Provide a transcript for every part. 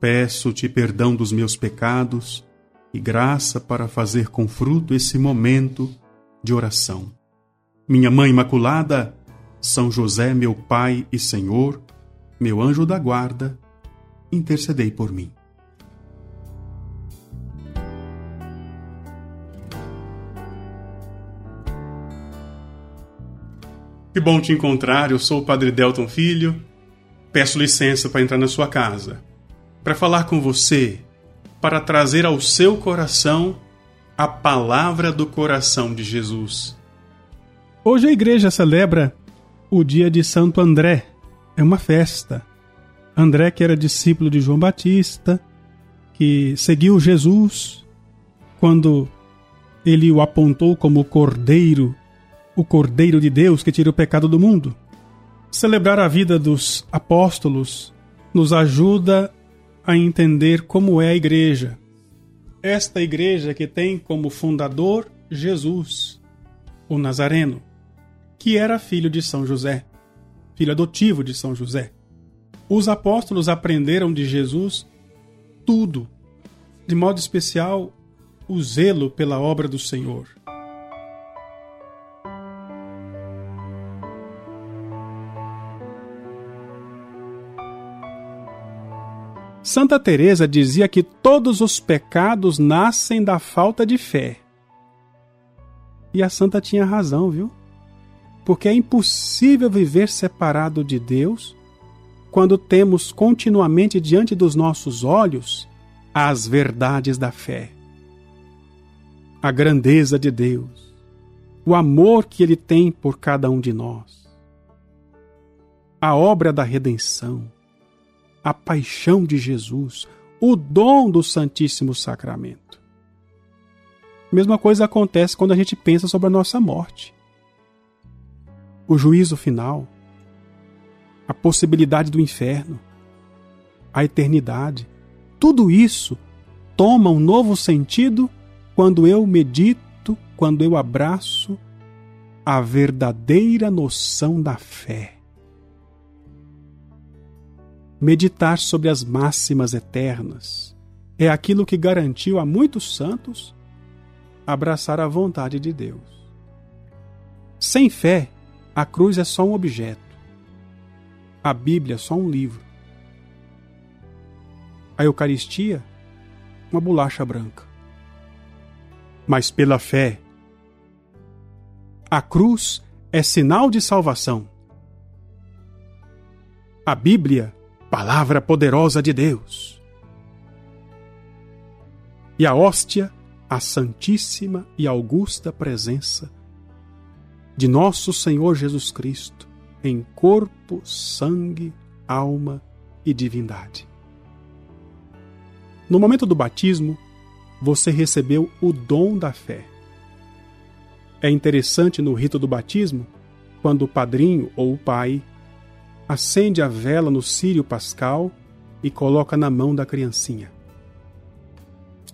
Peço-te perdão dos meus pecados e graça para fazer com fruto esse momento de oração. Minha Mãe Imaculada, São José, meu Pai e Senhor, meu anjo da guarda, intercedei por mim. Que bom te encontrar, eu sou o Padre Delton Filho. Peço licença para entrar na sua casa, para falar com você, para trazer ao seu coração a palavra do coração de Jesus. Hoje a igreja celebra o dia de Santo André. É uma festa. André, que era discípulo de João Batista, que seguiu Jesus quando ele o apontou como cordeiro o Cordeiro de Deus que tira o pecado do mundo. Celebrar a vida dos apóstolos nos ajuda a entender como é a igreja. Esta igreja que tem como fundador Jesus, o Nazareno, que era filho de São José, filho adotivo de São José. Os apóstolos aprenderam de Jesus tudo, de modo especial o zelo pela obra do Senhor. Santa Teresa dizia que todos os pecados nascem da falta de fé. E a santa tinha razão, viu? Porque é impossível viver separado de Deus quando temos continuamente diante dos nossos olhos as verdades da fé. A grandeza de Deus, o amor que ele tem por cada um de nós, a obra da redenção a paixão de Jesus, o dom do Santíssimo Sacramento. Mesma coisa acontece quando a gente pensa sobre a nossa morte. O juízo final, a possibilidade do inferno, a eternidade, tudo isso toma um novo sentido quando eu medito, quando eu abraço a verdadeira noção da fé meditar sobre as máximas eternas. É aquilo que garantiu a muitos santos abraçar a vontade de Deus. Sem fé, a cruz é só um objeto. A Bíblia é só um livro. A Eucaristia, uma bolacha branca. Mas pela fé, a cruz é sinal de salvação. A Bíblia palavra poderosa de Deus. E a hóstia, a santíssima e augusta presença de nosso Senhor Jesus Cristo em corpo, sangue, alma e divindade. No momento do batismo, você recebeu o dom da fé. É interessante no rito do batismo, quando o padrinho ou o pai acende a vela no círio pascal e coloca na mão da criancinha.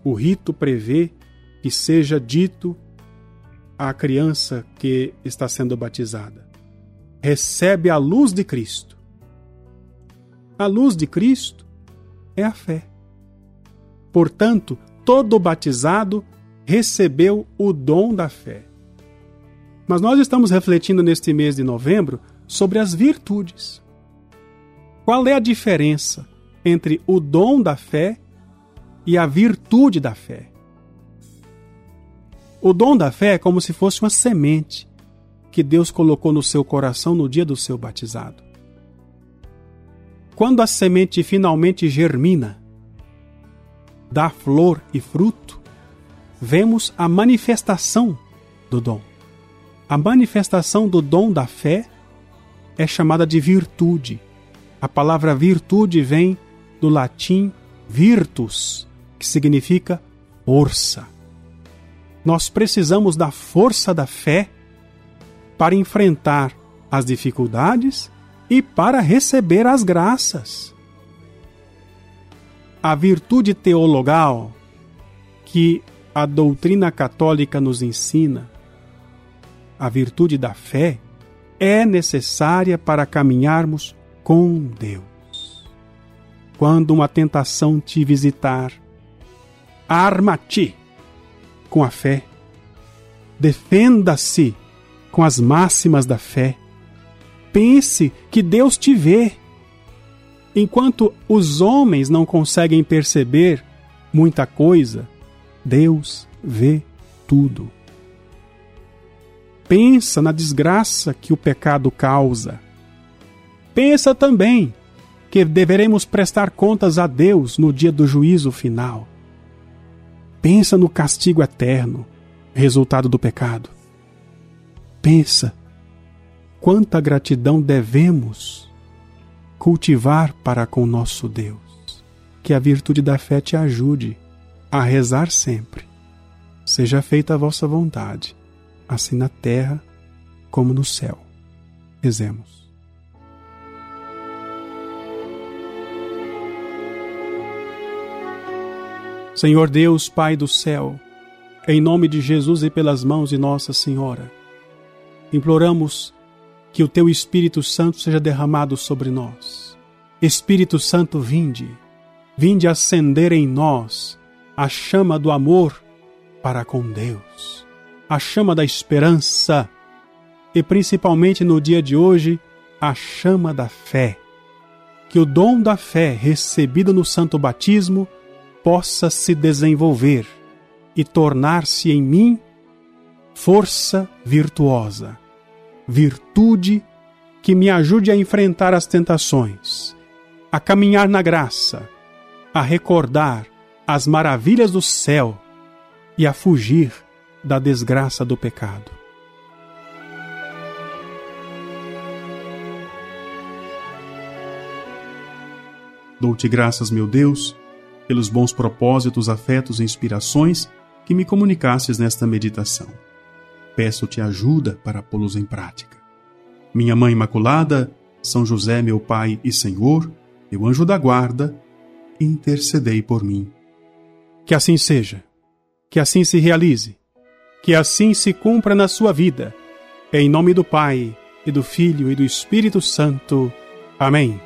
O rito prevê que seja dito à criança que está sendo batizada: recebe a luz de Cristo. A luz de Cristo é a fé. Portanto, todo batizado recebeu o dom da fé. Mas nós estamos refletindo neste mês de novembro sobre as virtudes. Qual é a diferença entre o dom da fé e a virtude da fé? O dom da fé é como se fosse uma semente que Deus colocou no seu coração no dia do seu batizado. Quando a semente finalmente germina, dá flor e fruto, vemos a manifestação do dom. A manifestação do dom da fé é chamada de virtude. A palavra virtude vem do latim virtus, que significa força. Nós precisamos da força da fé para enfrentar as dificuldades e para receber as graças. A virtude teologal que a doutrina católica nos ensina, a virtude da fé, é necessária para caminharmos com Deus. Quando uma tentação te visitar, arma-te com a fé, defenda-se com as máximas da fé, pense que Deus te vê. Enquanto os homens não conseguem perceber muita coisa, Deus vê tudo. Pensa na desgraça que o pecado causa. Pensa também que deveremos prestar contas a Deus no dia do juízo final. Pensa no castigo eterno, resultado do pecado. Pensa quanta gratidão devemos cultivar para com nosso Deus. Que a virtude da fé te ajude a rezar sempre. Seja feita a vossa vontade, assim na terra como no céu. Rezemos. Senhor Deus, Pai do céu, em nome de Jesus e pelas mãos de Nossa Senhora, imploramos que o Teu Espírito Santo seja derramado sobre nós. Espírito Santo, vinde, vinde acender em nós a chama do amor para com Deus, a chama da esperança e principalmente no dia de hoje, a chama da fé. Que o dom da fé recebido no santo batismo possa se desenvolver e tornar-se em mim força virtuosa, virtude que me ajude a enfrentar as tentações, a caminhar na graça, a recordar as maravilhas do céu e a fugir da desgraça do pecado. Dou-te graças, meu Deus, pelos bons propósitos, afetos e inspirações que me comunicasses nesta meditação. Peço-te ajuda para pô-los em prática. Minha Mãe Imaculada, São José, meu Pai e Senhor, meu anjo da guarda, intercedei por mim. Que assim seja, que assim se realize, que assim se cumpra na sua vida. Em nome do Pai, e do Filho e do Espírito Santo. Amém.